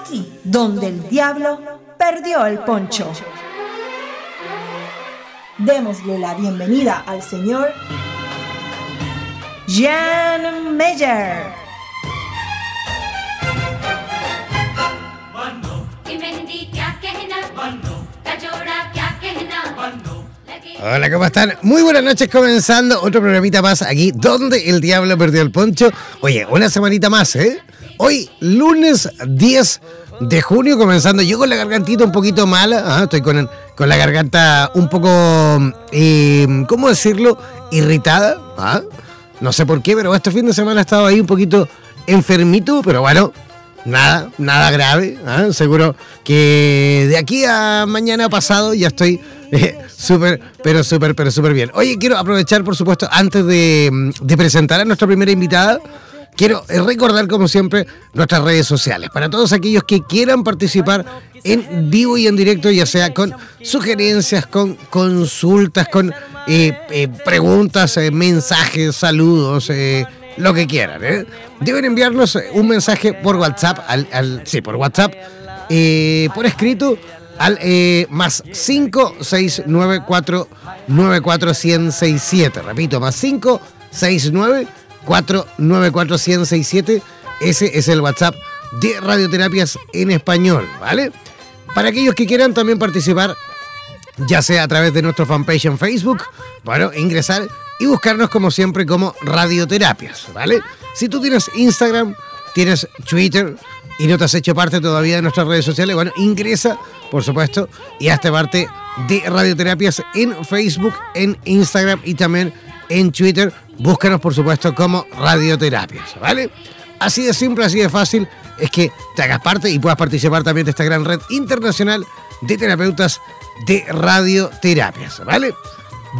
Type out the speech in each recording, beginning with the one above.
aquí donde el diablo perdió el poncho. Démosle la bienvenida al señor Jan Meyer. Hola, ¿cómo están? Muy buenas noches, comenzando otro programita más aquí, donde el diablo perdió el poncho. Oye, una semanita más, ¿eh? Hoy, lunes 10 de junio, comenzando yo con la gargantita un poquito mala, ¿ah? estoy con con la garganta un poco, eh, ¿cómo decirlo? Irritada. No sé por qué, pero este fin de semana he estado ahí un poquito enfermito, pero bueno, nada, nada grave. ¿ah? Seguro que de aquí a mañana pasado ya estoy eh, súper, pero súper, pero súper bien. Oye, quiero aprovechar, por supuesto, antes de, de presentar a nuestra primera invitada quiero recordar, como siempre, nuestras redes sociales. Para todos aquellos que quieran participar en vivo y en directo, ya sea con sugerencias, con consultas, con eh, eh, preguntas, eh, mensajes, saludos, lo que quieran. Deben enviarnos un mensaje por WhatsApp, al, sí, por WhatsApp, por escrito al más 5694 94167. Repito, más 569 494 Ese es el WhatsApp de Radioterapias en Español, ¿vale? Para aquellos que quieran también participar, ya sea a través de nuestro fanpage en Facebook, bueno, ingresar y buscarnos como siempre como Radioterapias, ¿vale? Si tú tienes Instagram, tienes Twitter y no te has hecho parte todavía de nuestras redes sociales, bueno, ingresa, por supuesto, y hazte parte de Radioterapias en Facebook, en Instagram y también en Twitter. Búscanos, por supuesto, como Radioterapias, ¿vale? Así de simple, así de fácil es que te hagas parte y puedas participar también de esta gran red internacional de terapeutas de radioterapias, ¿vale?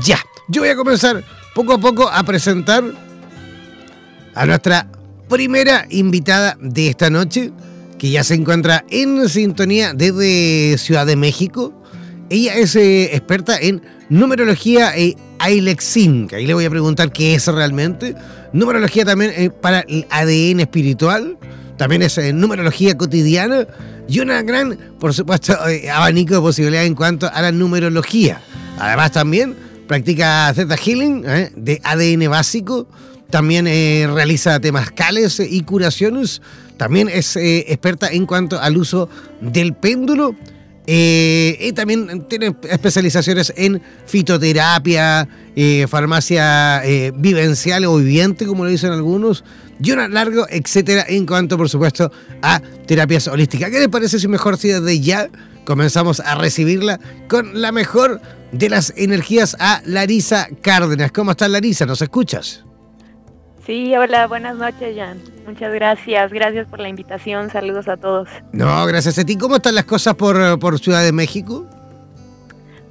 Ya, yo voy a comenzar poco a poco a presentar a nuestra primera invitada de esta noche, que ya se encuentra en sintonía desde Ciudad de México. Ella es eh, experta en numerología e Ailexin, que ahí le voy a preguntar qué es realmente. Numerología también eh, para el ADN espiritual, también es eh, numerología cotidiana y una gran, por supuesto, eh, abanico de posibilidades en cuanto a la numerología. Además también practica Zeta Healing de ADN básico, también realiza temazcales y curaciones, también es experta en cuanto al uso del péndulo eh, y también tiene especializaciones en fitoterapia, eh, farmacia eh, vivencial o viviente, como lo dicen algunos, y un largo, etcétera, en cuanto, por supuesto, a terapias holísticas. ¿Qué les parece si mejor si desde ya comenzamos a recibirla con la mejor de las energías a Larisa Cárdenas? ¿Cómo estás, Larisa? ¿Nos escuchas? Sí, hola, buenas noches, Jan. Muchas gracias, gracias por la invitación, saludos a todos. No, gracias a ti. ¿Cómo están las cosas por, por Ciudad de México?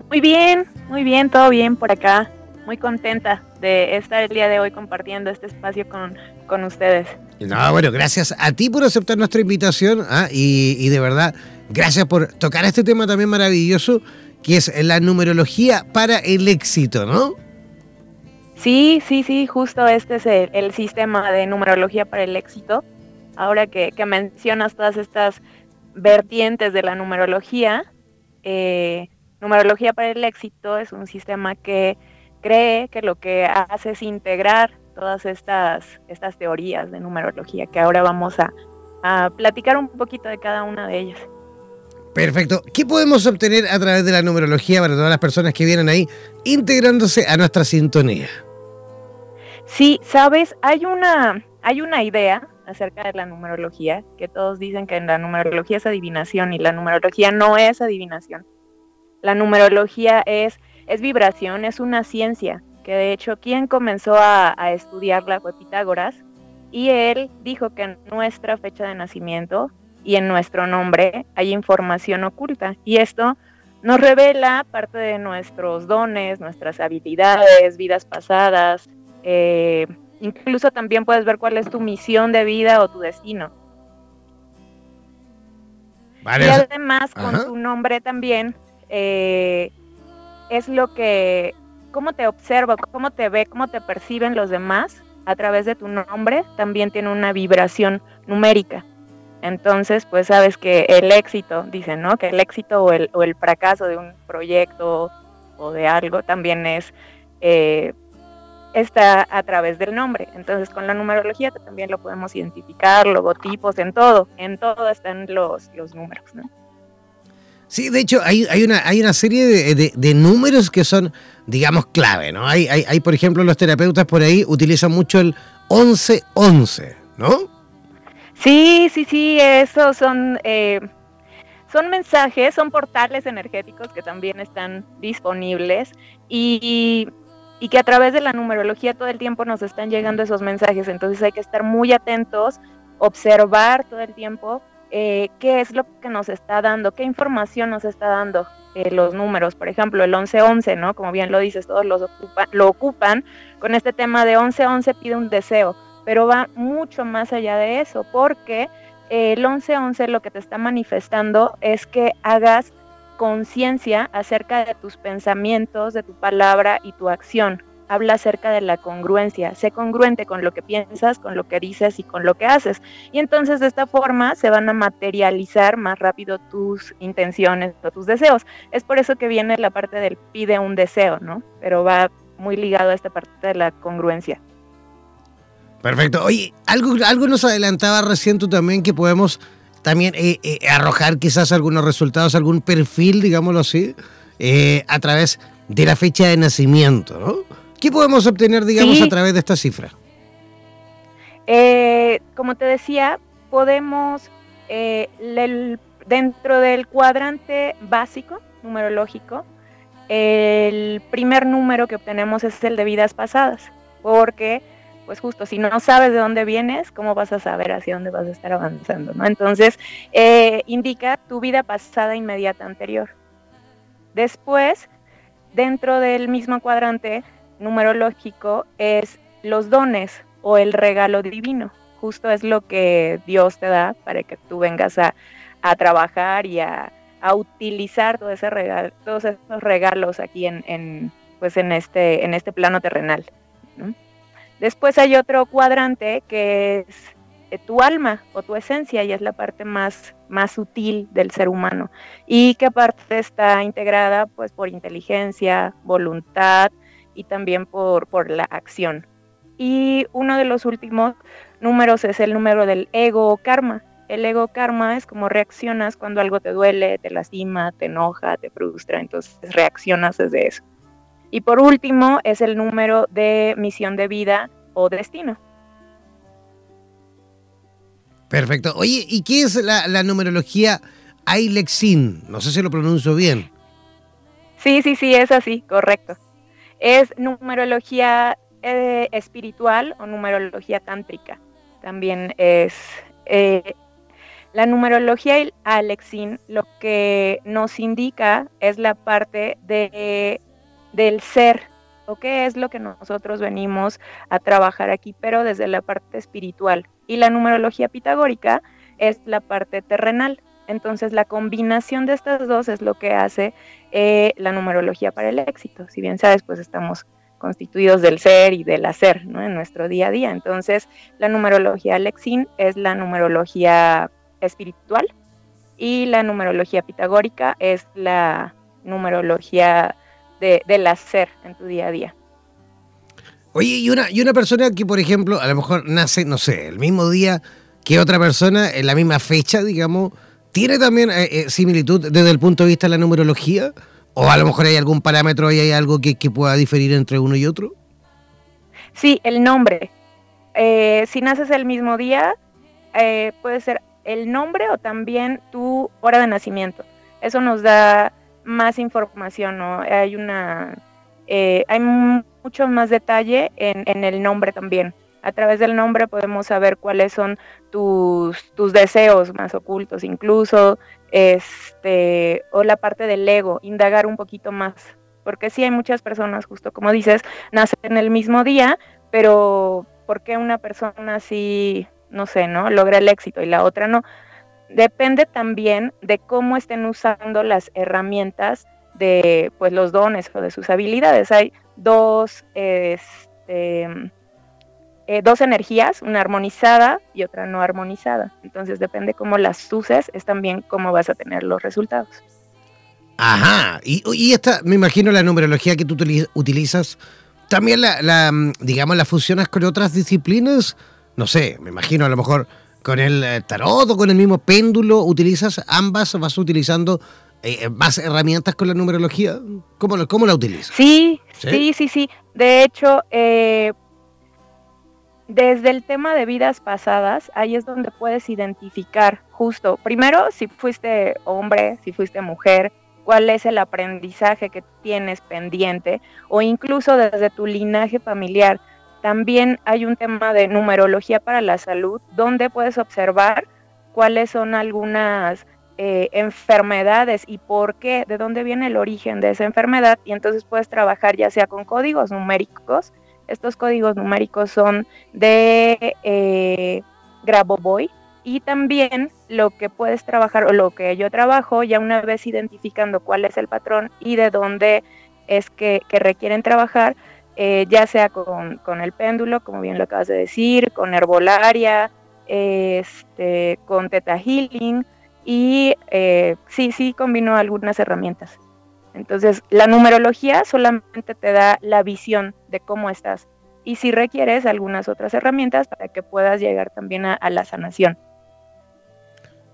Muy bien, muy bien, todo bien por acá. Muy contenta de estar el día de hoy compartiendo este espacio con, con ustedes. No, bueno, gracias a ti por aceptar nuestra invitación ¿ah? y, y de verdad, gracias por tocar este tema también maravilloso que es la numerología para el éxito, ¿no? Sí, sí, sí, justo este es el, sistema de numerología para el éxito. Ahora que, mencionas todas estas vertientes de la numerología, eh, numerología para el éxito es un sistema que cree que lo que hace es integrar todas estas, estas teorías de numerología, que ahora vamos a, a platicar un poquito de cada una de ellas. Perfecto. ¿Qué podemos obtener a través de la numerología para todas las personas que vienen ahí integrándose a nuestra sintonía? Sí, sabes, hay una, hay una idea acerca de la numerología, que todos dicen que la numerología es adivinación y la numerología no es adivinación. La numerología es, es vibración, es una ciencia, que de hecho quien comenzó a, a estudiarla fue Pitágoras, y él dijo que en nuestra fecha de nacimiento y en nuestro nombre hay información oculta, y esto nos revela parte de nuestros dones, nuestras habilidades, vidas pasadas, eh, incluso también puedes ver cuál es tu misión de vida o tu destino. y además con su nombre también eh, es lo que, cómo te observa, cómo te ve, cómo te perciben los demás a través de tu nombre, también tiene una vibración numérica. Entonces, pues sabes que el éxito, dicen, ¿no? Que el éxito o el, o el fracaso de un proyecto o de algo también es eh, está a través del nombre. Entonces, con la numerología también lo podemos identificar, logotipos, en todo, en todo están los, los números, ¿no? Sí, de hecho, hay, hay, una, hay una serie de, números que son, digamos, clave, ¿no? Hay, hay, hay, por ejemplo, los terapeutas por ahí utilizan mucho el 1111, ¿no? Sí, sí, sí, esos son... Eh, son mensajes, son portales energéticos que también están disponibles y y que a través de la numerología todo el tiempo nos están llegando esos mensajes. Entonces hay que estar muy atentos, observar todo el tiempo eh, qué es lo que nos está dando, qué información nos está dando eh, los números. Por ejemplo, el 1111, ¿no? Como bien lo dices, todos los lo ocupan con este tema de 1111 pide un deseo, pero va mucho más allá de eso, porque el 1111 lo que te está manifestando es que hagas conciencia acerca de tus pensamientos, de tu palabra y tu acción. Habla acerca de la congruencia. Sé congruente con lo que piensas, con lo que dices y con lo que haces. Y entonces de esta forma se van a materializar más rápido tus intenciones o tus deseos. Es por eso que viene la parte del pide un deseo, ¿no? Pero va muy ligado a esta parte de la congruencia. Perfecto. Oye, algo, algo nos adelantaba recién tú también que podemos también eh, eh, arrojar quizás algunos resultados, algún perfil, digámoslo así, eh, a través de la fecha de nacimiento, ¿no? ¿Qué podemos obtener, digamos, a través de esta cifra? como te decía, podemos, dentro del cuadrante básico, numerológico, el primer número que obtenemos es el de vidas pasadas, porque pues justo, si no sabes de dónde vienes, ¿cómo vas a saber hacia dónde vas a estar avanzando? ¿no? Entonces, eh, indica tu vida pasada inmediata anterior. Después, dentro del mismo cuadrante numerológico, es los dones o el regalo divino. Justo es lo que Dios te da para que tú vengas a, trabajar y a, utilizar todo ese regalo, todos esos regalos aquí en, pues en, este, en este plano terrenal. Después hay otro cuadrante que es eh, tu alma o tu esencia y es la parte más, más sutil del ser humano y que aparte está integrada pues por inteligencia, voluntad y también por, por la acción. Y uno de los últimos números es el número del ego o karma. El ego karma es como reaccionas cuando algo te duele, te lastima, te enoja, te frustra, entonces reaccionas desde eso. Y por último es el número de misión de vida o destino. Perfecto. Oye, ¿y qué es la, numerología Ailexin? No sé si lo pronuncio bien. Sí, sí, sí, es así, correcto. Es numerología eh, espiritual o numerología tántrica. También es eh, la numerología Alexin lo que nos indica es la parte de del ser, o qué es lo que nosotros venimos a trabajar aquí, pero desde la parte espiritual. Y la numerología pitagórica es la parte terrenal. Entonces la combinación de estas dos es lo que hace eh, la numerología para el éxito. Si bien sabes, pues estamos constituidos del ser y del hacer ¿no? en nuestro día a día. Entonces la numerología Lexin es la numerología espiritual y la numerología pitagórica es la numerología de, del hacer en tu día a día. Oye, y una, y una persona que, por ejemplo, a lo mejor nace, no sé, el mismo día que otra persona, en la misma fecha, digamos, ¿tiene también eh, eh, similitud desde el punto de vista de la numerología? ¿O a lo mejor hay algún parámetro y hay algo que, pueda diferir entre uno y otro? Sí, el nombre. Eh, si naces el mismo día, puede ser el nombre o también tu hora de nacimiento. Eso nos da más información, ¿no? Hay una... hay mucho más detalle en, el nombre también. A través del nombre podemos saber cuáles son tus, tus deseos más ocultos, incluso, este, o la parte del ego, indagar un poquito más. Porque sí hay muchas personas, justo como dices, nacen el mismo día, pero ¿por qué una persona así, no sé, ¿no? Logra el éxito y la otra no? Depende también de cómo estén usando las herramientas de pues los dones o de sus habilidades. Hay dos, este, eh, dos energías, una armonizada y otra no armonizada. Entonces depende cómo las uses, es también cómo vas a tener los resultados. Ajá, y, y esta, me imagino la numerología que tú utilizas, también la, digamos, la fusionas con otras disciplinas, no sé, me imagino a lo mejor con el eh, tarot o con el mismo péndulo, utilizas ambas, vas utilizando eh, más herramientas con la numerología? ¿Cómo, cómo la utilizas? Sí, sí, sí, sí. De hecho, eh, desde el tema de vidas pasadas, ahí es donde puedes identificar justo, primero, si fuiste hombre, si fuiste mujer, cuál es el aprendizaje que tienes pendiente, o incluso desde tu linaje familiar. También hay un tema de numerología para la salud, donde puedes observar cuáles son algunas eh, enfermedades y por qué, de dónde viene el origen de esa enfermedad y entonces puedes trabajar ya sea con códigos numéricos. Estos códigos numéricos son de eh, y también lo que puedes trabajar o lo que yo trabajo ya una vez identificando cuál es el patrón y de dónde es que, requieren trabajar, eh, ya sea con, con, el péndulo, como bien lo acabas de decir, con herbolaria, este, con teta healing, y eh, sí, sí combino algunas herramientas. Entonces, la numerología solamente te da la visión de cómo estás y si requieres algunas otras herramientas para que puedas llegar también a, la sanación.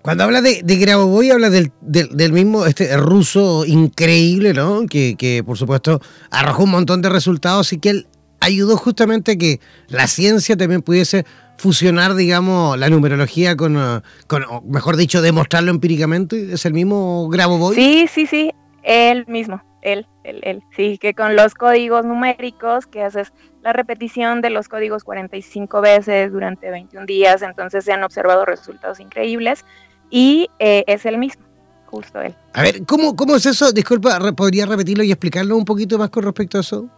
Cuando habla de, de Grabovoi, habla del, del, mismo este ruso increíble, ¿no? Que, que, por supuesto arrojó un montón de resultados y que él ayudó justamente a que la ciencia también pudiese fusionar, digamos, la numerología con, uh, con mejor dicho, demostrarlo empíricamente? ¿Es el mismo Grabovoi? Sí, sí, sí, él mismo, él, él, él. Sí, que con los códigos numéricos, que haces la repetición de los códigos 45 veces durante 21 días, entonces se han observado resultados increíbles y eh, es el mismo. Justo él. A ver, ¿cómo, ¿cómo es eso? Disculpa, ¿podría repetirlo y explicarlo un poquito más con respecto a eso?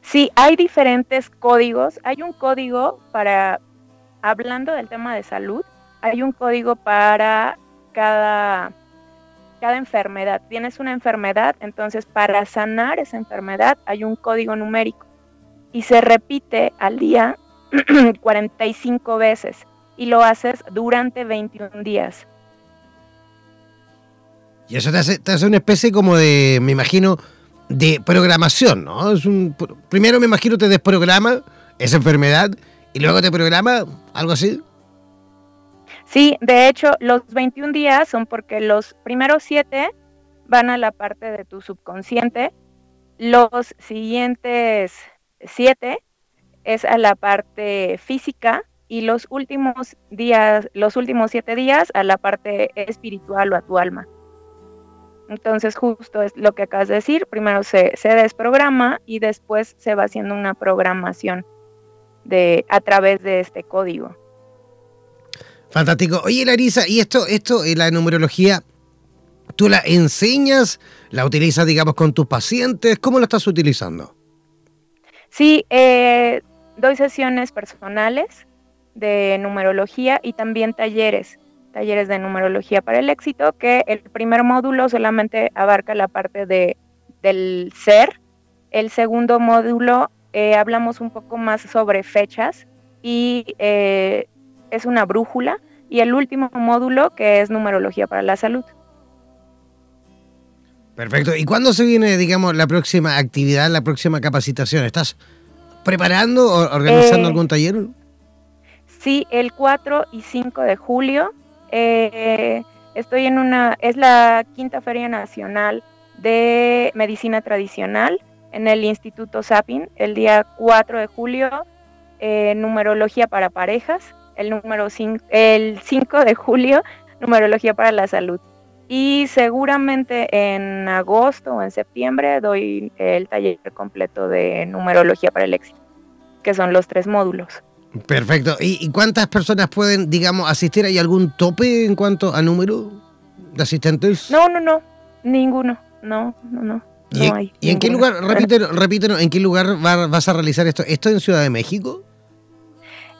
Sí, hay diferentes códigos. Hay un código para, hablando del tema de salud, hay un código para cada, cada enfermedad. Tienes una enfermedad, entonces para sanar esa enfermedad hay un código numérico y se repite al día 45 veces y lo haces durante 21 días. Y eso te hace, te hace una especie como de, me imagino, de programación, ¿no? Es un, primero me imagino te desprograma esa enfermedad y luego te programa algo así. Sí, de hecho, los 21 días son porque los primeros 7 van a la parte de tu subconsciente, los siguientes 7 es a la parte física y los últimos días, los últimos 7 días a la parte espiritual o a tu alma. Entonces justo es lo que acabas de decir, primero se, se desprograma y después se va haciendo una programación de, a través de este código. Fantástico. Oye, Larisa, ¿y esto, esto, la numerología, tú la enseñas, la utilizas, digamos, con tus pacientes? ¿Cómo la estás utilizando? Sí, eh, doy sesiones personales de numerología y también talleres talleres de numerología para el éxito, que el primer módulo solamente abarca la parte de, del ser, el segundo módulo eh, hablamos un poco más sobre fechas y eh, es una brújula, y el último módulo que es numerología para la salud. Perfecto. ¿Y cuándo se viene, digamos, la próxima actividad, la próxima capacitación? ¿Estás preparando o organizando eh, algún taller? Sí, el 4 y 5 de julio. estoy en una, es la quinta Feria Nacional de Medicina Tradicional en el Instituto SAPIN el día 4 de julio, eh, numerología para parejas, el, número el 5 de julio, numerología para la salud. Y seguramente en agosto o en septiembre doy el taller completo de numerología para el éxito, que son los tres módulos. Perfecto. ¿Y, cuántas personas pueden, digamos, asistir? ¿Hay algún tope en cuanto a número de asistentes? No, no, no, ninguno. No, no, no. ¿Y, en qué lugar, repítelo, repítelo, en qué lugar vas a realizar esto? ¿Esto en Ciudad de México?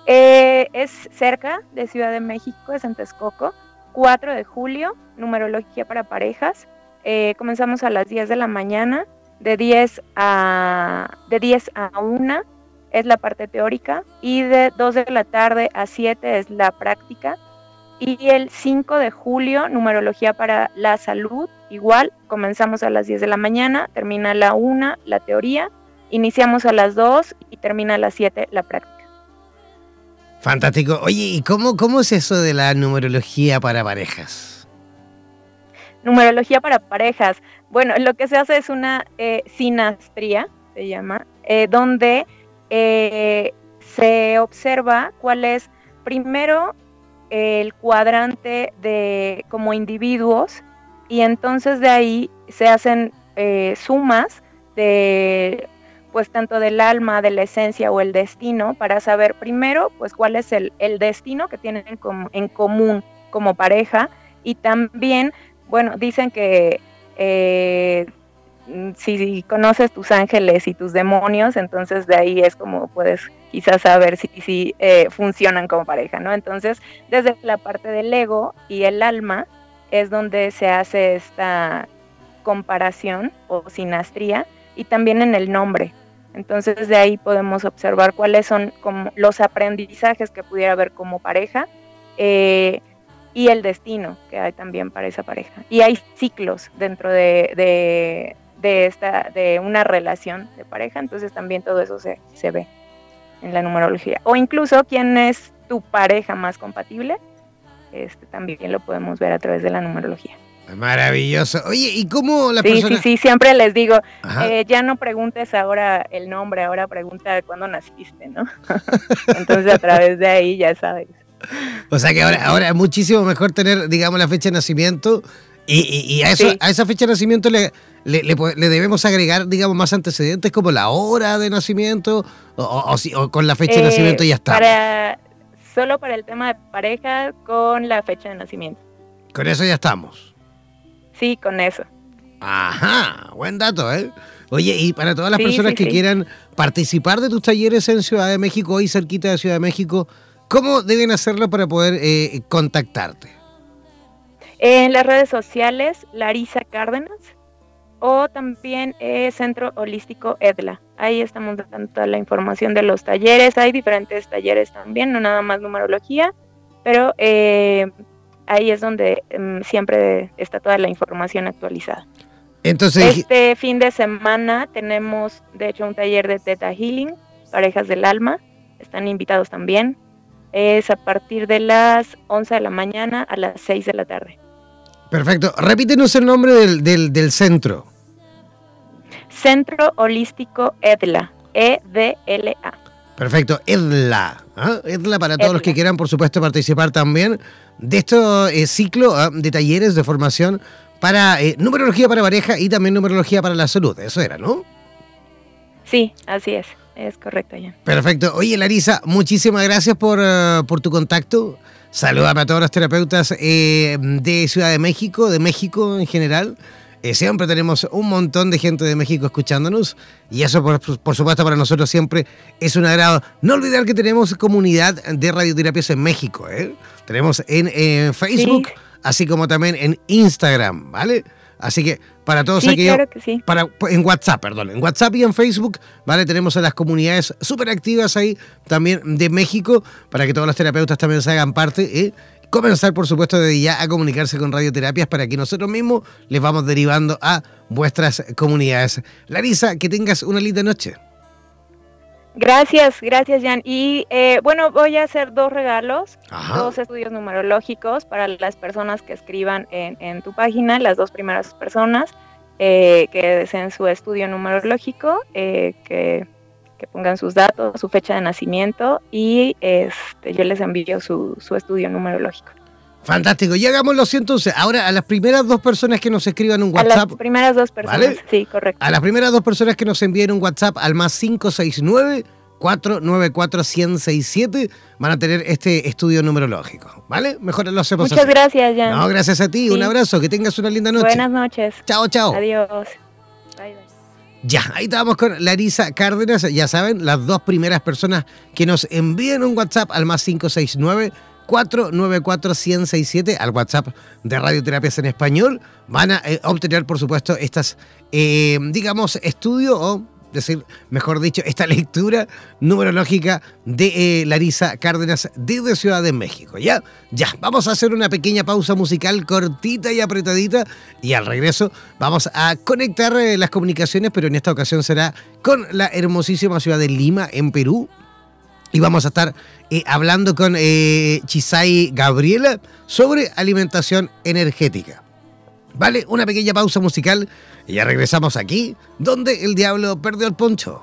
Eh, es cerca de Ciudad de México, es en Texcoco. 4 de julio, numerología para parejas. Eh, comenzamos a las 10 de la mañana, de 10 a, de 10 a 1 es la parte teórica y de 2 de la tarde a 7 es la práctica. Y el 5 de julio, numerología para la salud, igual, comenzamos a las 10 de la mañana, termina a la 1 la teoría, iniciamos a las 2 y termina a las 7 la práctica. Fantástico. Oye, ¿y cómo, cómo es eso de la numerología para parejas? Numerología para parejas. Bueno, lo que se hace es una eh, sinastría, se llama, eh, donde eh, se observa cuál es primero el cuadrante de como individuos y entonces de ahí se hacen eh, sumas de pues tanto del alma, de la esencia o el destino para saber primero pues cuál es el, destino que tienen en, común como pareja. Y también, bueno, dicen que eh, si conoces tus ángeles y tus demonios, entonces de ahí es como puedes quizás saber si, si eh, funcionan como pareja, ¿no? Entonces, desde la parte del ego y el alma es donde se hace esta comparación o sinastría y también en el nombre. Entonces de ahí podemos observar cuáles son como los aprendizajes que pudiera haber como pareja eh, y el destino que hay también para esa pareja. Y hay ciclos dentro de, de, esta, de una relación de pareja, entonces también todo eso se, se ve en la numerología. O incluso quién es tu pareja más compatible, este, también lo podemos ver a través de la numerología. Maravilloso. Oye, ¿y cómo la sí, Sí, sí, siempre les digo, eh, ya no preguntes ahora el nombre, ahora pregunta cuándo naciste, ¿no? Entonces a través de ahí ya sabes. O sea que ahora, ahora es muchísimo mejor tener, digamos, la fecha de nacimiento y, a, eso, a esa fecha de nacimiento le, le, debemos agregar, digamos, más antecedentes como la hora de nacimiento o, con la fecha de eh, nacimiento ya está. Para, solo para el tema de pareja con la fecha de nacimiento. Con eso ya estamos. Sí, con eso. Ajá, buen dato, ¿eh? Oye, y para todas las personas que quieran participar de tus talleres en Ciudad de México, hoy cerquita de Ciudad de México, ¿cómo deben hacerlo para poder eh, contactarte? En las redes sociales, Larisa Cárdenas o también eh, Centro Holístico EDLA. Ahí estamos dando toda la información de los talleres. Hay diferentes talleres también, no nada más numerología, pero eh, ahí es donde em, siempre está toda la información actualizada. Entonces, este fin de semana tenemos, de hecho, un taller de Theta Healing, parejas del alma. Están invitados también. Es a partir de las 11 de la mañana a las 6 de la tarde. Perfecto. Repítenos el nombre del, centro. Centro Holístico EDLA. E-D-L-A. Perfecto. EDLA. ¿ah? EDLA para todos los que quieran, por supuesto, participar también de este ciclo ¿ah? de talleres de formación para eh, numerología para pareja y también numerología para la salud. Eso era, ¿no? Sí, así es. Es correcto, ya. Perfecto. Oye, Larisa, muchísimas gracias por, por tu contacto. Saludame a todos los terapeutas eh, de Ciudad de México, de México en general. Eh, siempre tenemos un montón de gente de México escuchándonos y eso por, por, supuesto para nosotros siempre es un agrado. No olvidar que tenemos comunidad de radioterapias en México. ¿eh? Tenemos en Facebook, así como también en Instagram, ¿vale? Así que para todos aquellos. para, en WhatsApp, perdón. En WhatsApp y en Facebook, ¿vale? Tenemos a las comunidades súper activas ahí también de México para que todos los terapeutas también se hagan parte. y comenzar, por supuesto, desde ya a comunicarse con radioterapias para que nosotros mismos les vamos derivando a vuestras comunidades. Larisa, que tengas una linda noche. Gracias, gracias Jan. Y eh, bueno, voy a hacer dos regalos, dos estudios numerológicos para las personas que escriban en, tu página, las dos primeras personas eh, que deseen su estudio numerológico, eh, que, pongan sus datos, su fecha de nacimiento y este, yo les envío su, su estudio numerológico. Fantástico, y hagámoslo entonces. Ahora, a las primeras dos personas que nos escriban un WhatsApp. A las primeras dos personas, sí, correcto. A las primeras dos personas que nos envíen un WhatsApp al más 569 494 1067 van a tener este estudio numerológico, ¿vale? Mejor lo hacemos Muchas gracias, Jan. No, gracias a ti. Un abrazo, que tengas una linda noche. Buenas noches. Chao, chao. Adiós. Bye, bye. Ya, ahí estamos con Larisa Cárdenas. Ya saben, las dos primeras personas que nos envíen un WhatsApp al más 569 494-1067 al WhatsApp de Radioterapias en Español. Van a eh, obtener, por supuesto, estas, eh, digamos, estudio o decir, mejor dicho, esta lectura numerológica de eh, Larisa Cárdenas desde Ciudad de México. ¿Ya? Ya, vamos a hacer una pequeña pausa musical cortita y apretadita y al regreso vamos a conectar las comunicaciones, pero en esta ocasión será con la hermosísima ciudad de Lima, en Perú, y vamos a estar eh, hablando con eh, Chisai Gabriela sobre alimentación energética. Vale, una pequeña pausa musical y ya regresamos aquí, donde el diablo perdió el poncho.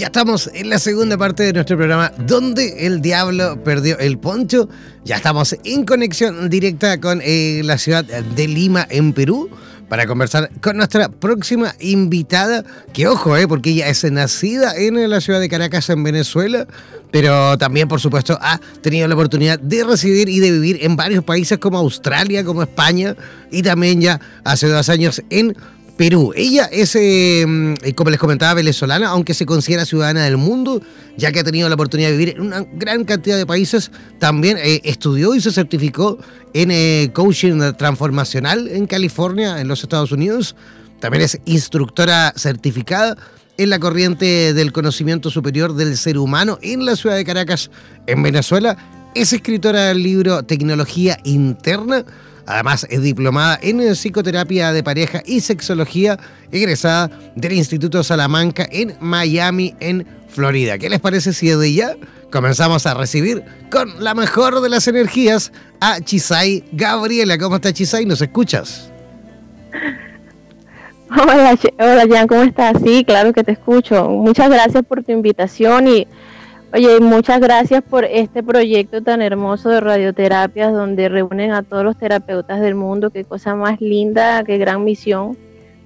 Ya, estamos en la segunda parte de nuestro programa donde el diablo perdió el poncho. Ya estamos en conexión directa con eh, la ciudad de Lima, en Perú, para conversar con nuestra próxima invitada, que ojo, eh, porque ella es nacida en la ciudad de Caracas, en Venezuela, pero también, por supuesto, ha tenido la oportunidad de residir y de vivir en varios países como Australia, como España, y también ya hace dos años en Perú. Ella es, eh, mm, como les comentaba, venezolana, aunque se considera ciudadana del mundo, ya que ha tenido la oportunidad de vivir en una gran cantidad de países. También eh, estudió y se certificó en eh, coaching transformacional en California, en los Estados Unidos. También es instructora certificada en la corriente del conocimiento superior del ser humano en la ciudad de Caracas, en Venezuela. Es escritora del libro Tecnología Interna Además, es diplomada en psicoterapia de pareja y sexología, egresada del Instituto Salamanca en Miami, en Florida. ¿Qué les parece si desde ya comenzamos a recibir con la mejor de las energías a Chisai Gabriela? ¿Cómo está Chisai? ¿Nos escuchas? Hola, hola Jan, ¿cómo estás? Sí, claro que te escucho. Muchas gracias por tu invitación y Oye, muchas gracias por este proyecto tan hermoso de radioterapias donde reúnen a todos los terapeutas del mundo. Qué cosa más linda, qué gran misión.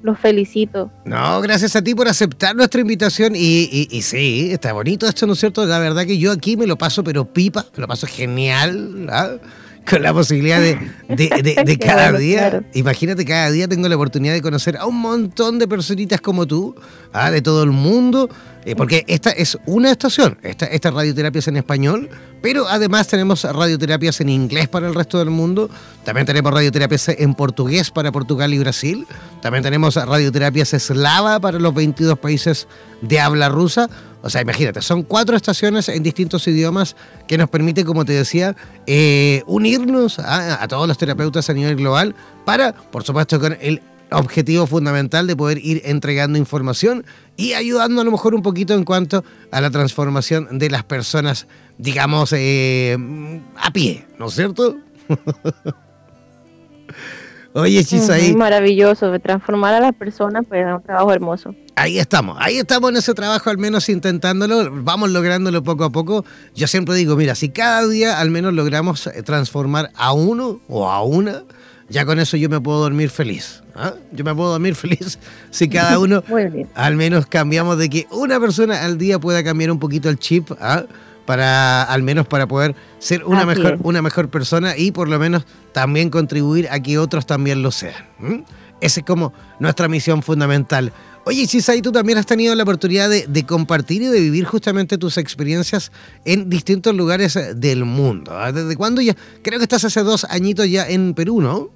Los felicito. No, gracias a ti por aceptar nuestra invitación. Y, y, sí, está bonito esto, ¿no es cierto? La verdad que yo aquí me lo paso, pero pipa, me lo paso genial. con la posibilidad de, cada día. Imagínate, cada día tengo la oportunidad de conocer a un montón de personitas como tú, ¿ah? de todo el mundo, eh, porque esta es una estación, esta, esta radioterapia es en español, pero además tenemos radioterapias en inglés para el resto del mundo, también tenemos radioterapias en portugués para Portugal y Brasil, también tenemos radioterapias eslava para los 22 países de habla rusa. O sea, imagínate, son cuatro estaciones en distintos idiomas que nos permite, como te decía, eh, unirnos a, todos los terapeutas a nivel global para, por supuesto, con el objetivo fundamental de poder ir entregando información y ayudando a lo mejor un poquito en cuanto a la transformación de las personas, digamos, eh, a pie, ¿no es cierto? Oye, Chisaí. maravilloso, transformar a las personas, pues es un trabajo hermoso. Ahí estamos, ahí estamos en ese trabajo, al menos intentándolo, vamos lográndolo poco a poco. Yo siempre digo, mira, si cada día al menos logramos eh, transformar a uno o a una, ya con eso yo me puedo dormir feliz. ¿ah? Yo me puedo dormir feliz si cada uno al menos cambiamos de que una persona al día pueda cambiar un poquito el chip. ¿ah? Para al menos para poder ser una mejor una mejor persona y por lo menos también contribuir a que otros también lo sean. Esa es como nuestra misión fundamental. Oye, Chisay, tú también has tenido la oportunidad de, compartir y de vivir justamente tus experiencias en distintos lugares del mundo. ¿ah? ¿Desde cuándo ya? Creo que estás hace dos añitos ya en Perú, ¿no?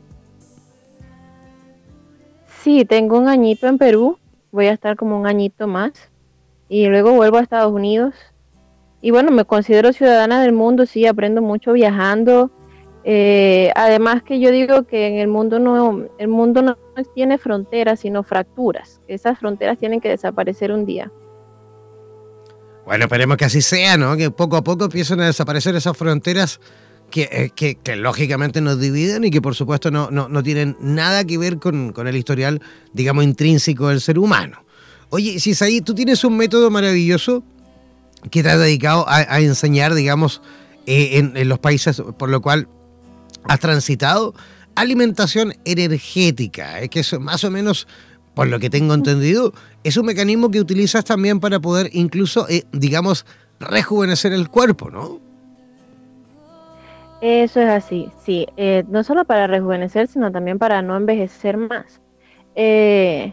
Sí, tengo un añito en Perú. Voy a estar como un añito más. Y luego vuelvo a Estados Unidos y bueno, me considero ciudadana del mundo, sí, aprendo mucho viajando. Eh, además que yo digo que en el mundo no, el mundo no tiene fronteras, sino fracturas. Esas fronteras tienen que desaparecer un día. Bueno, esperemos que así sea, ¿no? Que poco a poco empiecen a desaparecer esas fronteras que, eh, que, lógicamente nos dividen y que por supuesto no, no, tienen nada que ver con, con, el historial, digamos, intrínseco del ser humano. Oye, Cisaí, tú tienes un método maravilloso que te has dedicado a, enseñar, digamos, eh, en, los países por lo cual has transitado alimentación energética, es que es más o menos, por lo que tengo entendido, es un mecanismo que utilizas también para poder incluso, eh, digamos, rejuvenecer el cuerpo, ¿no? Eso es así, sí, eh, no solo para rejuvenecer, sino también para no envejecer más. Eh,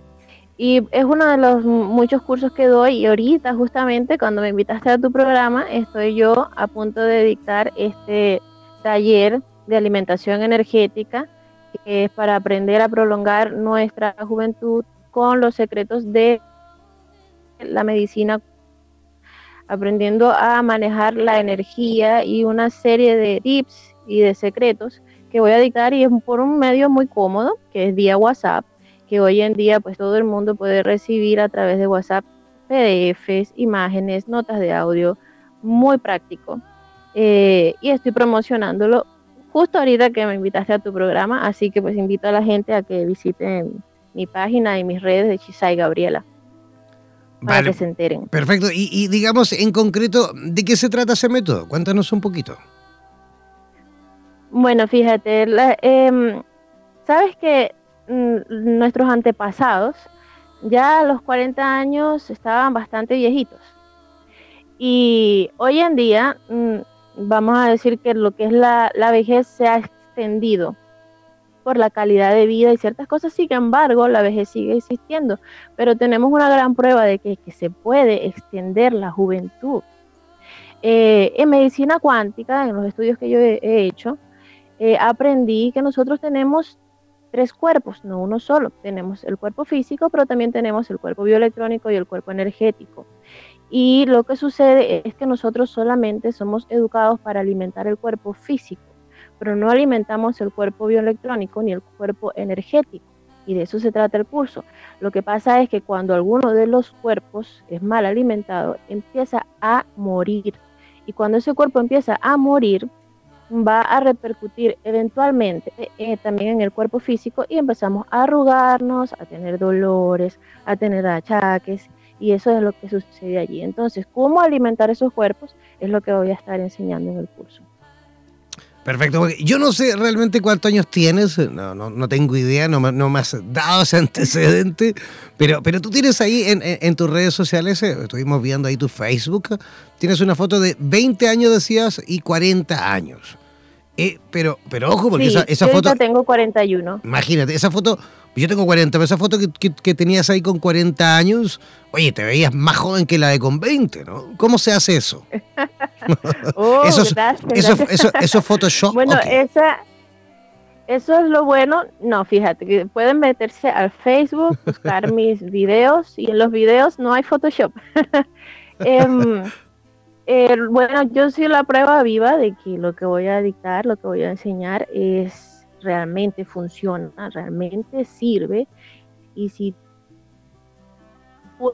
y es uno de los muchos cursos que doy y ahorita justamente cuando me invitaste a tu programa estoy yo a punto de dictar este taller de alimentación energética que es para aprender a prolongar nuestra juventud con los secretos de la medicina, aprendiendo a manejar la energía y una serie de tips y de secretos que voy a dictar y es por un medio muy cómodo que es vía WhatsApp que hoy en día pues todo el mundo puede recibir a través de WhatsApp PDFs, imágenes, notas de audio, muy práctico. Eh, y estoy promocionándolo justo ahorita que me invitaste a tu programa, así que pues invito a la gente a que visiten mi página y mis redes de Chisai Gabriela. Para que se enteren. Perfecto. Y, digamos, en concreto, ¿de qué se trata ese método? Cuéntanos un poquito. Bueno, fíjate, em, sabes que nuestros antepasados ya a los 40 años estaban bastante viejitos. Y hoy en día mm, vamos a decir que lo que es la, vejez se ha extendido por la calidad de vida y ciertas cosas, sin embargo, la vejez sigue existiendo, pero tenemos una gran prueba de que, se puede extender la juventud. Eh, en medicina cuántica, en los estudios que yo he, hecho, eh, aprendí que nosotros tenemos tres cuerpos, no uno solo. Tenemos el cuerpo físico, pero también tenemos el cuerpo bioelectrónico y el cuerpo energético. Y lo que sucede es que nosotros solamente somos educados para alimentar el cuerpo físico, pero no alimentamos el cuerpo bioelectrónico ni el cuerpo energético. Y de eso se trata el curso. Lo que pasa es que cuando alguno de los cuerpos es mal alimentado, empieza a morir. Y cuando ese cuerpo empieza a morir, va a repercutir eventualmente eh, también en el cuerpo físico y empezamos a arrugarnos, a tener dolores, a tener achaques y eso es lo que sucede allí. Entonces, cómo alimentar esos cuerpos es lo que voy a estar enseñando en el curso. Perfecto. Yo no sé realmente cuántos años tienes, no, no, tengo idea, no, no, me has dado ese antecedente, pero, pero tú tienes ahí en, en, tus redes sociales, eh, estuvimos viendo ahí tu Facebook, tienes una foto de 20 años, decías, y 40 años. Eh, pero, pero ojo, porque esa, esa yo foto. ahorita tengo 41. Imagínate, esa foto. Yo tengo 40, pero esa foto que, que- que tenías ahí con 40 años, oye, te veías más joven que la de con 20, ¿no? ¿Cómo se hace eso? Oh, eso, es, gracias, eso, gracias. eso, eso es Photoshop. Bueno, esa, eso es lo bueno. No, fíjate, que pueden meterse al Facebook, buscar mis videos y en los videos no hay Photoshop. Em, el- bueno, yo soy la prueba viva de que lo que voy a dictar, lo que voy a enseñar es realmente funciona, realmente sirve. Y si una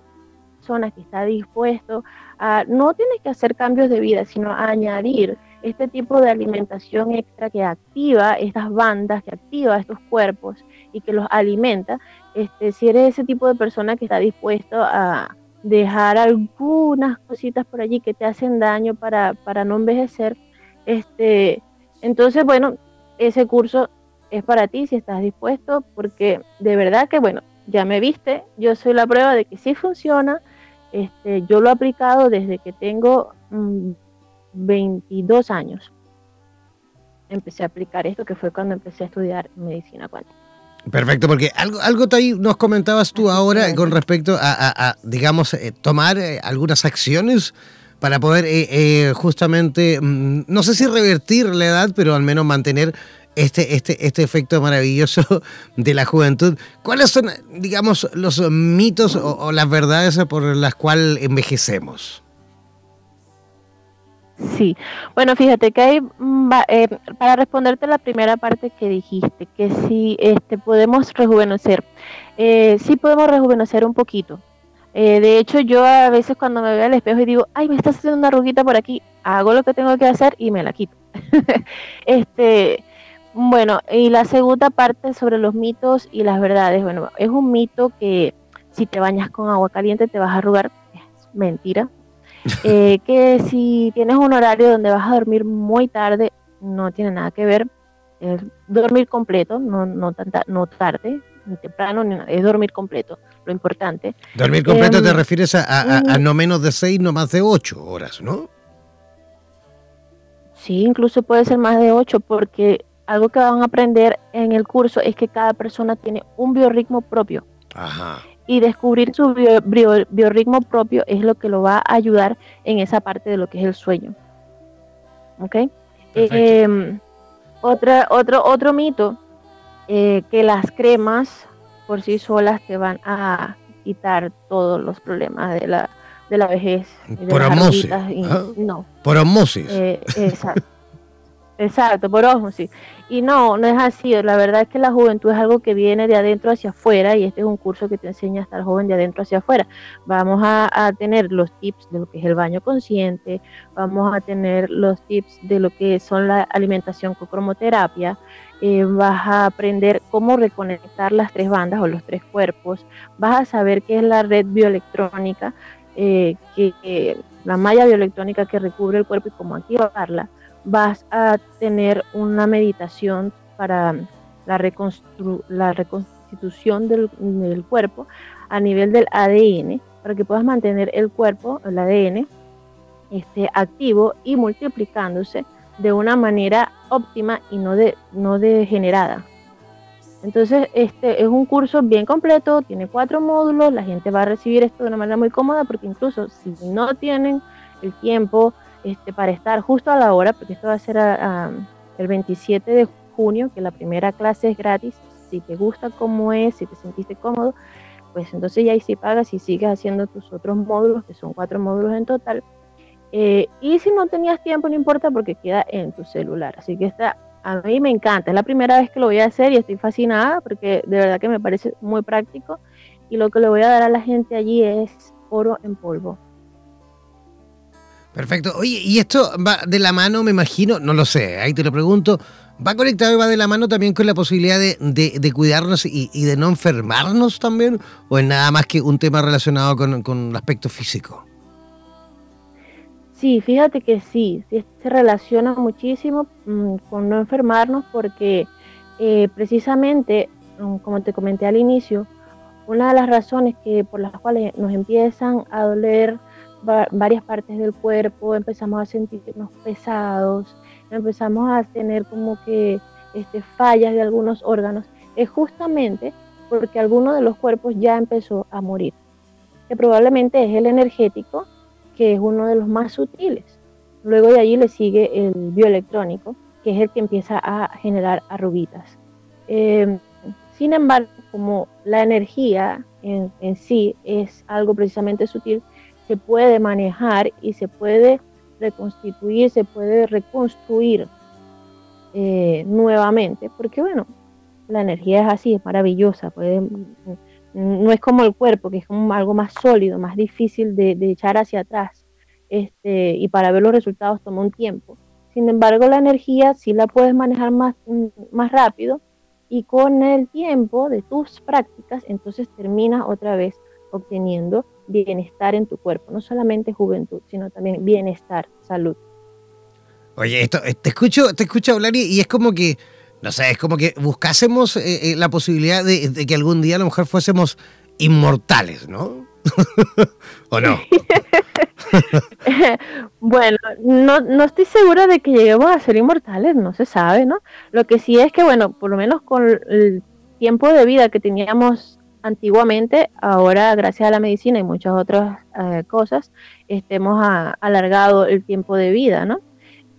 persona que está dispuesto a, no tienes que hacer cambios de vida, sino añadir este tipo de alimentación extra que activa estas bandas, que activa estos cuerpos y que los alimenta, este, si eres ese tipo de persona que está dispuesto a dejar algunas cositas por allí que te hacen daño para, para no envejecer, este, entonces, bueno, ese curso es para ti si estás dispuesto, porque de verdad que, bueno, ya me viste, yo soy la prueba de que sí funciona, este, yo lo he aplicado desde que tengo mm, 22 años. Empecé a aplicar esto, que fue cuando empecé a estudiar medicina cuántica. Perfecto, porque algo, algo ahí nos comentabas tú ahora con respecto a, digamos, eh, tomar eh, algunas acciones para poder eh, justamente, mm, no sé si revertir la edad, pero al menos mantener este, este, este efecto maravilloso de la juventud. ¿Cuáles son, digamos, los mitos o las verdades por las cuales envejecemos? Sí, bueno, fíjate que hay, mm, eh, para responderte la primera parte que dijiste, que si este, podemos rejuvenecer, eh, sí podemos rejuvenecer un poquito. Eh, de hecho, yo a veces cuando me veo al espejo y digo, ay, me estás haciendo una arruguita por aquí, hago lo que tengo que hacer y me la quito. este, bueno, y la segunda parte sobre los mitos y las verdades, bueno, es un mito que si te bañas con agua caliente te vas a arrugar, mentira. Eh, que si tienes un horario donde vas a dormir muy tarde, no tiene nada que ver. Es dormir completo, no, no, tanta, no tarde, ni temprano, ni nada, es dormir completo, lo importante. Dormir completo Em, te refieres a, a- mm. no menos de seis, no más de ocho horas, ¿no? Sí, incluso puede ser más de 8, porque algo que van a aprender en el curso es que cada persona tiene un biorritmo propio. Ajá. Y descubrir su bio- bio- biorritmo propio es lo que lo va a ayudar en esa parte de lo que es el sueño. ¿Ok? Eh, otra, otro, otro mito, eh, que las cremas por sí solas te van a quitar todos los problemas de la, de la vejez. de Por osmosis, ajá. no, Por osmosis. eh, exacto. Exacto, por osmosis. Y no, no es así. La verdad es que la juventud es algo que viene de adentro hacia afuera y este es un curso que te enseña a estar joven de adentro hacia afuera. Vamos a, tener los tips de lo que es el baño consciente, vamos a tener los tips de lo que son la alimentación con cromoterapia, eh, vas a aprender cómo reconectar las tres bandas o los tres cuerpos, vas a saber qué es la red bioelectrónica, eh, que la malla bioelectrónica que recubre el cuerpo y cómo activarla vas a tener una meditación para la, reconstru- la reconstitución del, del cuerpo a nivel del ADN, para que puedas mantener el cuerpo, el ADN, este, activo y multiplicándose de una manera óptima y no, de, no degenerada. Entonces, este es un curso bien completo, tiene cuatro módulos, la gente va a recibir esto de una manera muy cómoda, porque incluso si no tienen el tiempo, este, para estar justo a la hora, porque esto va a ser el 27 de junio, que la primera clase es gratis. Si te gusta cómo es, si te sentiste cómodo, pues entonces ya ahí sí pagas y sigues haciendo tus otros módulos, que son cuatro módulos en total. Eh, y si no tenías tiempo, no importa porque queda en tu celular. Así que esta a mí me encanta. Es la primera vez que lo voy a hacer y estoy fascinada porque de verdad que me parece muy práctico. Y lo que le voy a dar a la gente allí es oro en polvo. Perfecto. Oye, y esto va de la mano, me imagino, no lo sé, ahí te lo pregunto, ¿va conectado y va de la mano también con la posibilidad de, cuidarnos y, de no enfermarnos también? ¿O es nada más que un tema relacionado con, el aspecto físico? Sí, fíjate que sí, se relaciona muchísimo mm, con no enfermarnos porque eh, precisamente, mm, como te comenté al inicio, una de las razones que por las cuales nos empiezan a doler varias partes del cuerpo, empezamos a sentirnos pesados, empezamos a tener como que este, fallas de algunos órganos, es justamente porque alguno de los cuerpos ya empezó a morir, que probablemente es el energético, que es uno de los más sutiles. Luego de allí le sigue el bioelectrónico, que es el que empieza a generar arruguitas. Eh, sin embargo, como la energía en, sí es algo precisamente sutil, se puede manejar y se puede reconstituir, se puede reconstruir eh, nuevamente, porque bueno, la energía es así, es maravillosa, no es como el cuerpo, que es como algo más sólido, más difícil de, echar hacia atrás, este, y para ver los resultados toma un tiempo. Sin embargo, la energía sí la puedes manejar más, más rápido y con el tiempo de tus prácticas, entonces terminas otra vez obteniendo bienestar en tu cuerpo, no solamente juventud, sino también bienestar, salud. Oye, esto, te escucho, te escucho hablar y, es como que, no sé, es como que buscásemos eh, eh, la posibilidad de, que algún día a lo mejor fuésemos inmortales, ¿no? ¿O no? bueno, no, no estoy segura de que lleguemos a ser inmortales, no se sabe, ¿no? Lo que sí es que, bueno, por lo menos con el tiempo de vida que teníamos antiguamente, ahora gracias a la medicina y muchas otras eh, cosas, este, hemos alargado el tiempo de vida, ¿no?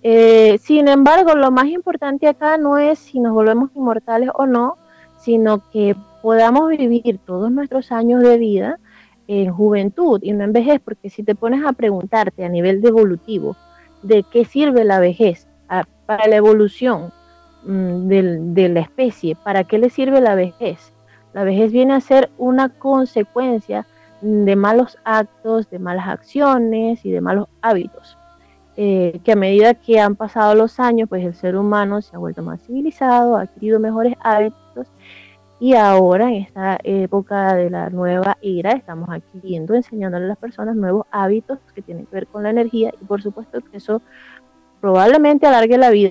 Eh, sin embargo, lo más importante acá no es si nos volvemos inmortales o no, sino que podamos vivir todos nuestros años de vida en juventud y no en vejez, porque si te pones a preguntarte a nivel de evolutivo de qué sirve la vejez para la evolución mm, de la especie, para qué le sirve la vejez, la vejez viene a ser una consecuencia de malos actos, de malas acciones y de malos hábitos. Eh, que a medida que han pasado los años, pues el ser humano se ha vuelto más civilizado, ha adquirido mejores hábitos y ahora, en esta época de la nueva era, estamos adquiriendo, enseñándole a las personas nuevos hábitos que tienen que ver con la energía y por supuesto que eso probablemente alargue la vida.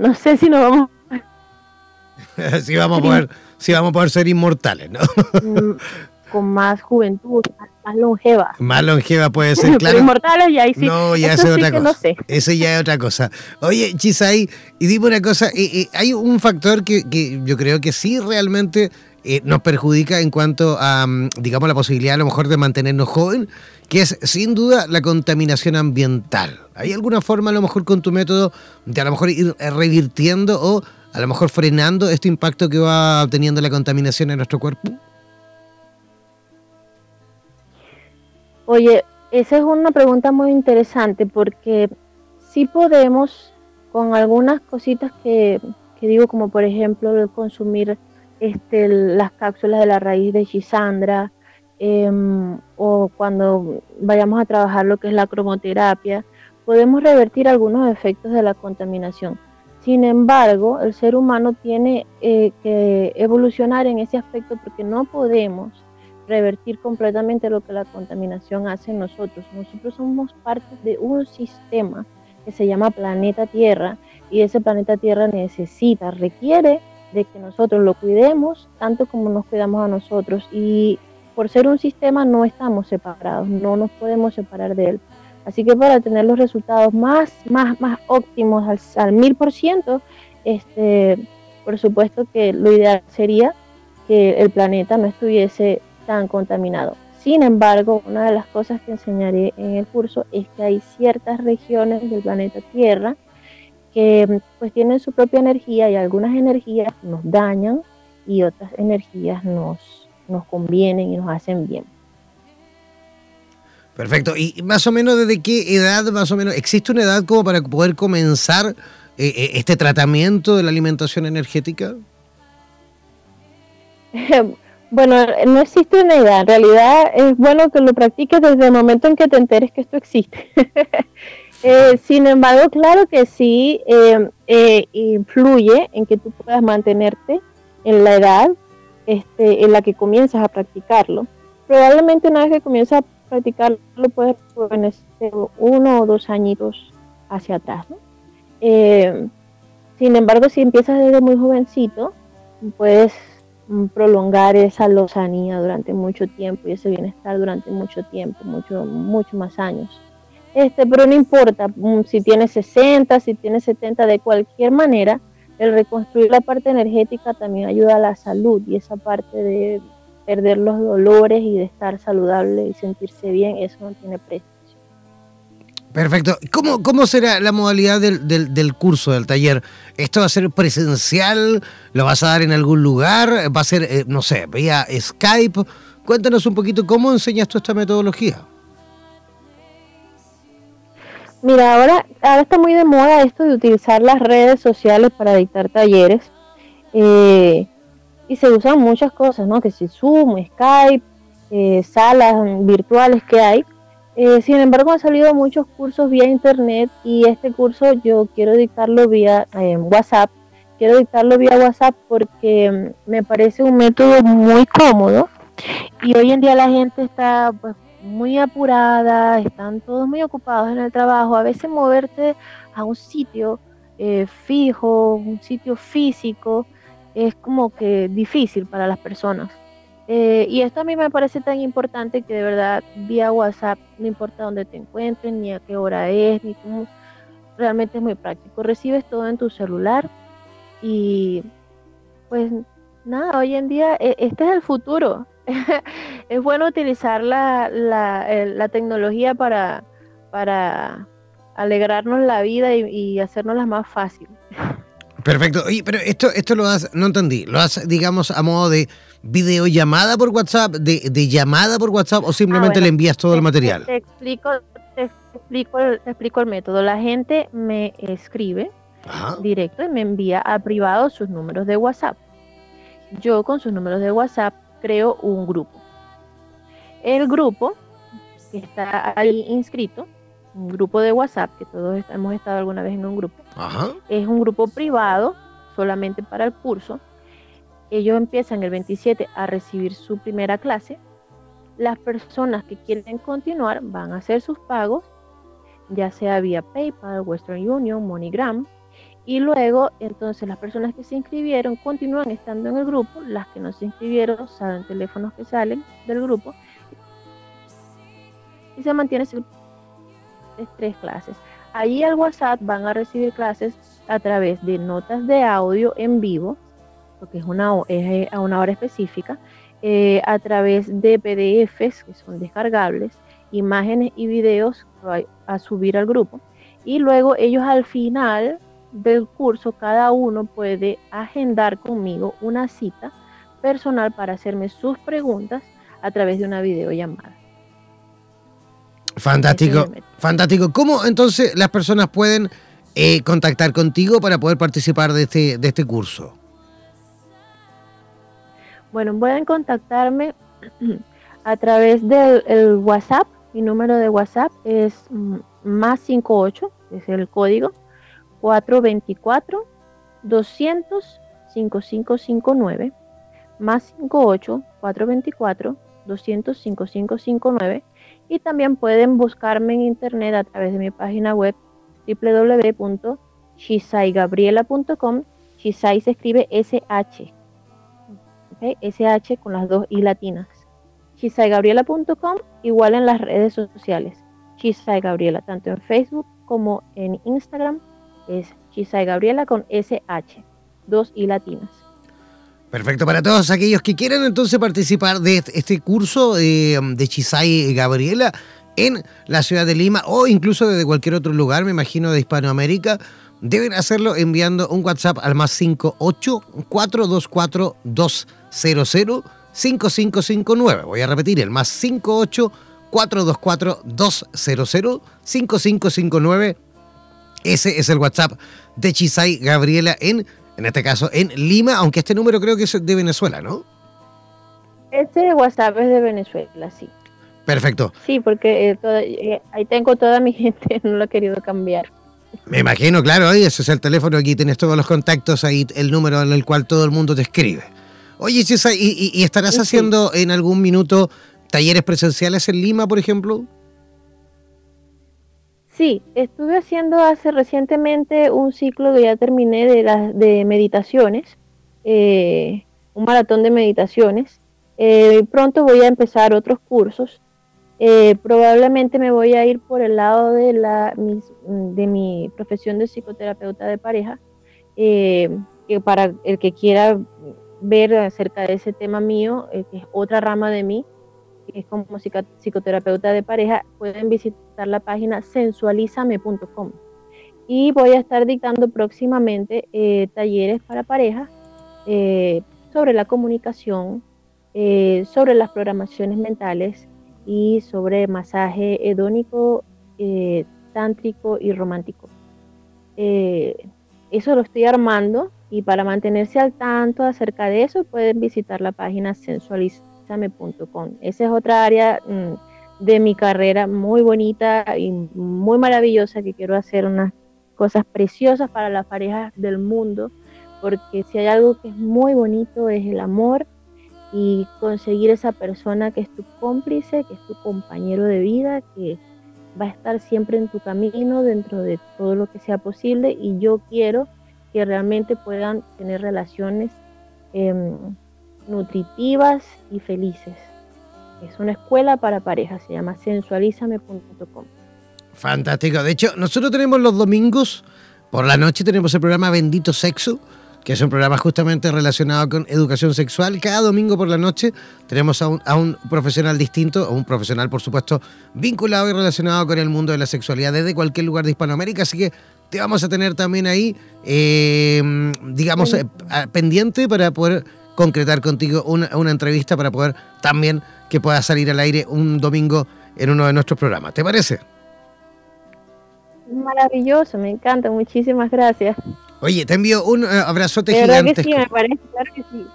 No sé si nos vamos sí vamos a poder, vamos a poder ser inmortales, ¿no? Mm, con más juventud, más, longeva. Más longeva puede ser, claro. inmortales y ahí sí. No, ya es otra cosa. No sé. Eso ya es otra cosa. Oye, Chisay, y dime una cosa, eh, eh, hay un factor que, que, yo creo que sí realmente eh, nos perjudica en cuanto a, mm, digamos, la posibilidad a lo mejor de mantenernos joven, que es sin duda la contaminación ambiental. ¿Hay alguna forma a lo mejor con tu método de a lo mejor ir revirtiendo o a lo mejor frenando este impacto que va teniendo la contaminación en nuestro cuerpo? Oye, esa es una pregunta muy interesante porque sí podemos con algunas cositas que, digo, como por ejemplo consumir este, las cápsulas de la raíz de chisandra em, o cuando vayamos a trabajar lo que es la cromoterapia, podemos revertir algunos efectos de la contaminación. Sin embargo, el ser humano tiene eh, que evolucionar en ese aspecto porque no podemos revertir completamente lo que la contaminación hace en nosotros. Nosotros somos parte de un sistema que se llama planeta Tierra y ese planeta Tierra necesita, requiere de que nosotros lo cuidemos tanto como nos cuidamos a nosotros y por ser un sistema no estamos separados, no nos podemos separar de él. Así que para tener los resultados más, más, más óptimos al, mil por ciento, este, por supuesto que lo ideal sería que el planeta no estuviese tan contaminado. Sin embargo, una de las cosas que enseñaré en el curso es que hay ciertas regiones del planeta Tierra que pues tienen su propia energía y algunas energías nos dañan y otras energías nos, nos convienen y nos hacen bien. Perfecto. ¿Y más o menos desde qué edad, más o menos, existe una edad como para poder comenzar eh, eh, este tratamiento de la alimentación energética? Bueno, no existe una edad. En realidad es bueno que lo practiques desde el momento en que te enteres que esto existe. Eh, sin embargo, claro que sí influye en que tú puedas mantenerte en la edad este, en la que comienzas a practicarlo. Probablemente una vez que comienzas a practicarlo puedes este uno o dos añitos hacia atrás. Eh, sin embargo, si empiezas desde muy jovencito, puedes mm, prolongar esa lozanía durante mucho tiempo y ese bienestar durante mucho tiempo, mucho, mucho más años. Este, pero no importa mm, si tiene 60, si tiene 70, de cualquier manera, el reconstruir la parte energética también ayuda a la salud y esa parte de perder los dolores y de estar saludable y sentirse bien, eso no tiene precio. Perfecto. ¿Cómo, ¿Cómo será la modalidad del, del, curso, del taller? ¿Esto va a ser presencial? ¿Lo vas a dar en algún lugar? ¿Va a ser, eh, no sé, vía Skype? Cuéntanos un poquito cómo enseñas tú esta metodología. Mira, ahora, ahora está muy de moda esto de utilizar las redes sociales para dictar talleres. Eh, y se usan muchas cosas, ¿no? Que si Zoom, Skype, eh, salas virtuales que hay. Eh, sin embargo, han salido muchos cursos vía internet y este curso yo quiero dictarlo vía WhatsApp. Quiero dictarlo vía WhatsApp porque mm, me parece un método muy cómodo y hoy en día la gente está pues, muy apurada, están todos muy ocupados en el trabajo. A veces moverte a un sitio eh, fijo, un sitio físico, es como que difícil para las personas. Eh, y esto a mí me parece tan importante que de verdad vía WhatsApp, no importa dónde te encuentres, ni a qué hora es, ni cómo, realmente es muy práctico. Recibes todo en tu celular y pues nada, hoy en día e, este es el futuro. es bueno utilizar la, la, tecnología para, para alegrarnos la vida y, y hacernos la más fácil. Perfecto. Oye, pero esto, esto lo das, no entendí, ¿lo haces, digamos, a modo de videollamada por WhatsApp, de, llamada por WhatsApp o simplemente ah, le envías todo el material? Te, explico, te explico, te explico el método. La gente me escribe directo y me envía a privado sus números de WhatsApp. Yo con sus números de WhatsApp creo un grupo. El grupo que está ahí inscrito un grupo de WhatsApp, que todos hemos estado alguna vez en un grupo. Es un grupo privado, solamente para el curso. Ellos empiezan el 27 a recibir su primera clase. Las personas que quieren continuar van a hacer sus pagos, ya sea vía PayPal, Western Union, MoneyGram. Y luego, entonces, las personas que se inscribieron continúan estando en el grupo. Las que no se inscribieron saben teléfonos que salen del grupo. Y se mantiene ese tres clases. Ahí al WhatsApp van a recibir clases a través de notas de audio en vivo, porque es, una, es a una hora específica, eh, a través de PDFs que son descargables, imágenes y videos a subir al grupo. Y luego ellos al final del curso, cada uno puede agendar conmigo una cita personal para hacerme sus preguntas a través de una videollamada. Fantástico, fantástico. ¿Cómo entonces las personas pueden eh, contactar contigo para poder participar de este, de este curso? Bueno, pueden contactarme a través del WhatsApp. Mi número de WhatsApp es más 58, es el código 424 200 5559 más 58 424 200 5559 y también pueden buscarme en internet a través de mi página web www.shisaigabriela.com. Shisai se escribe SH. SH con las dos I latinas. Shisaigabriela.com, igual en las redes sociales. Shisai Gabriela, tanto en Facebook como en Instagram, es Shisai Gabriela con SH, dos I latinas. Perfecto, para todos aquellos que quieran entonces participar de este curso eh, de Chisay Gabriela en la ciudad de Lima o incluso desde cualquier otro lugar, me imagino de Hispanoamérica, deben hacerlo enviando un WhatsApp al más 58 424 200 5559. Voy a repetir, el más 58 424 200 5559. Ese es el WhatsApp de Chisay Gabriela en en este caso en Lima, aunque este número creo que es de Venezuela, ¿no? Este WhatsApp es de Venezuela, sí. Perfecto. Sí, porque eh, eh, ahí tengo toda mi gente, no lo he querido cambiar. Me imagino, claro, ese es el teléfono, aquí tienes todos los contactos, ahí el número en el cual todo el mundo te escribe. Oye, César, ¿y, estarás haciendo en algún minuto talleres presenciales en Lima, por ejemplo? Sí, estuve haciendo hace recientemente un ciclo que ya terminé de, de meditaciones, eh, un maratón de meditaciones. Eh, pronto voy a empezar otros cursos Eh, probablemente me voy a ir por el lado de, la, de mi profesión de psicoterapeuta de pareja, eh, que para el que quiera ver acerca de ese tema mío, eh, que es otra rama de mí, que es como psicoterapeuta de pareja, pueden visitar la página sensualizame.com. Y voy a estar dictando próximamente talleres para parejas sobre la comunicación, sobre las programaciones mentales, y sobre masaje hedónico, eh, tántrico y romántico. Eh, eso lo estoy armando y para mantenerse al tanto acerca de eso pueden visitar la página Esa es otra área mm, de mi carrera muy bonita y muy maravillosa que quiero hacer unas cosas preciosas para las parejas del mundo, porque si hay algo que es muy bonito es el amor y conseguir esa persona que es tu cómplice, que es tu compañero de vida, que va a estar siempre en tu camino dentro de todo lo que sea posible y yo quiero que realmente puedan tener relaciones em, nutritivas y felices. Es una escuela para parejas, se llama sensualizame.com. Fantástico. De hecho, nosotros tenemos los domingos por la noche, tenemos el programa Bendito Sexo que es un programa justamente relacionado con educación sexual. Cada domingo por la noche tenemos a un, profesional distinto, un profesional por supuesto vinculado y relacionado con el mundo de la sexualidad desde cualquier lugar de Hispanoamérica, así que te vamos a tener también ahí, eh, digamos, eh, pendiente para poder concretar contigo una, una entrevista para poder también que pueda salir al aire un domingo en uno de nuestros programas. ¿Te parece? Maravilloso, me encanta, muchísimas gracias. Oye, te envío un uh, abrazote gigante. Que sí, me parece, claro que sí.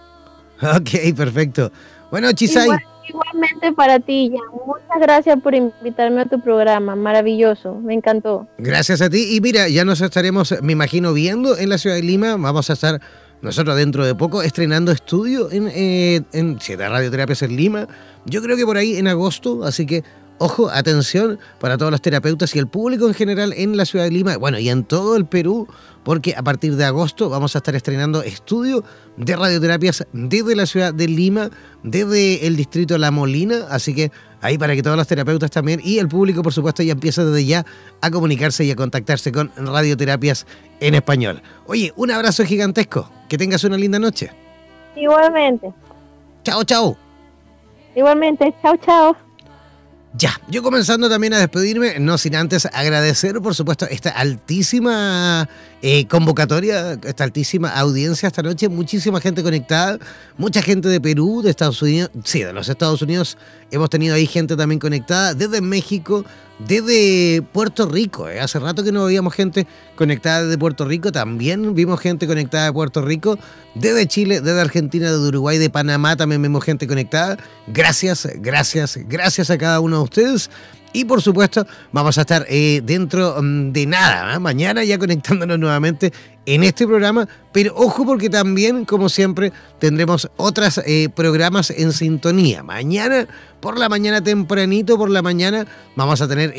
Ok, perfecto. Bueno, Chisay. igualmente para ti, ya. Muchas gracias por invitarme a tu programa. Maravilloso, me encantó. Gracias a ti. Y mira, ya nos estaremos, me imagino, viendo en la ciudad de Lima. Vamos a estar nosotros dentro de poco estrenando estudio en, eh, en Siete Radioterapias en Lima. Yo creo que por ahí en agosto, así que Ojo, atención para todos los terapeutas y el público en general en la ciudad de Lima, bueno, y en todo el Perú, porque a partir de agosto vamos a estar estrenando estudio de radioterapias desde la ciudad de Lima, desde el distrito La Molina, así que ahí para que todos los terapeutas también y el público, por supuesto, ya empiece desde ya a comunicarse y a contactarse con radioterapias en español. Oye, un abrazo gigantesco, que tengas una linda noche. Igualmente. Chao, chao. Igualmente, chao, chao. Ya, yo comenzando también a despedirme, no sin antes agradecer, por supuesto, esta altísima eh, convocatoria, esta altísima audiencia esta noche, muchísima gente conectada, mucha gente de Perú, de Estados Unidos, sí, de los Estados Unidos, hemos tenido ahí gente también conectada, desde México, desde Puerto Rico, eh. hace rato que no veíamos gente conectada desde Puerto Rico, también vimos gente conectada de Puerto Rico, desde Chile, desde Argentina, desde Uruguay, de Panamá también vemos gente conectada. Gracias, gracias, gracias a cada uno ustedes. Y por supuesto, vamos a estar eh, dentro mm, de nada, ¿eh? mañana ya conectándonos nuevamente en este programa. Pero ojo porque también, como siempre, tendremos otros eh, programas en sintonía. Mañana, por la mañana tempranito, por la mañana, vamos a tener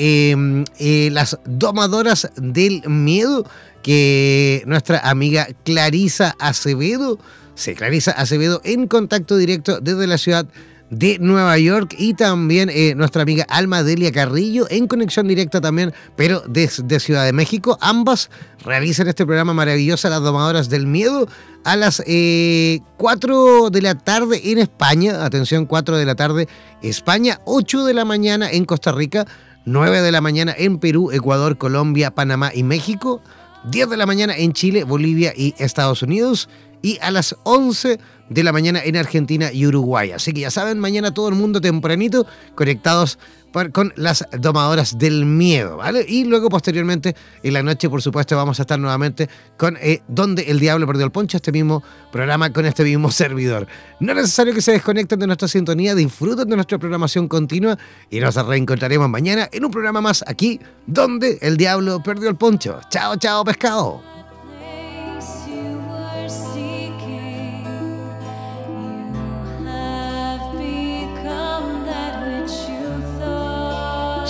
las domadoras del miedo que nuestra amiga Clarisa Acevedo, sí, Clarisa Acevedo en contacto directo desde la ciudad Nueva York y también eh, nuestra amiga Alma Delia Carrillo en conexión directa también, pero desde Ciudad de México. Ambas realizan este programa maravilloso, Las Domadoras del Miedo, a las 4 eh, de la tarde en España. Atención, 4 de la tarde España, 8 de la mañana en Costa Rica, 9 de la mañana en Perú, Ecuador, Colombia, Panamá y México. 10 de la mañana en Chile, Bolivia y Estados Unidos y a las 11 de la mañana en Argentina y Uruguay. Así que ya saben, mañana todo el mundo tempranito conectados con las domadoras del miedo, ¿vale? Y luego posteriormente en la noche, por supuesto, vamos a estar nuevamente con eh, Donde el Diablo perdió el poncho, este mismo programa con este mismo servidor. No es necesario que se desconecten de nuestra sintonía, disfruten de nuestra programación continua y nos reencontraremos mañana en un programa más aquí, Donde el Diablo perdió el poncho. Chao, chao, pescado.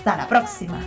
Hasta la próxima.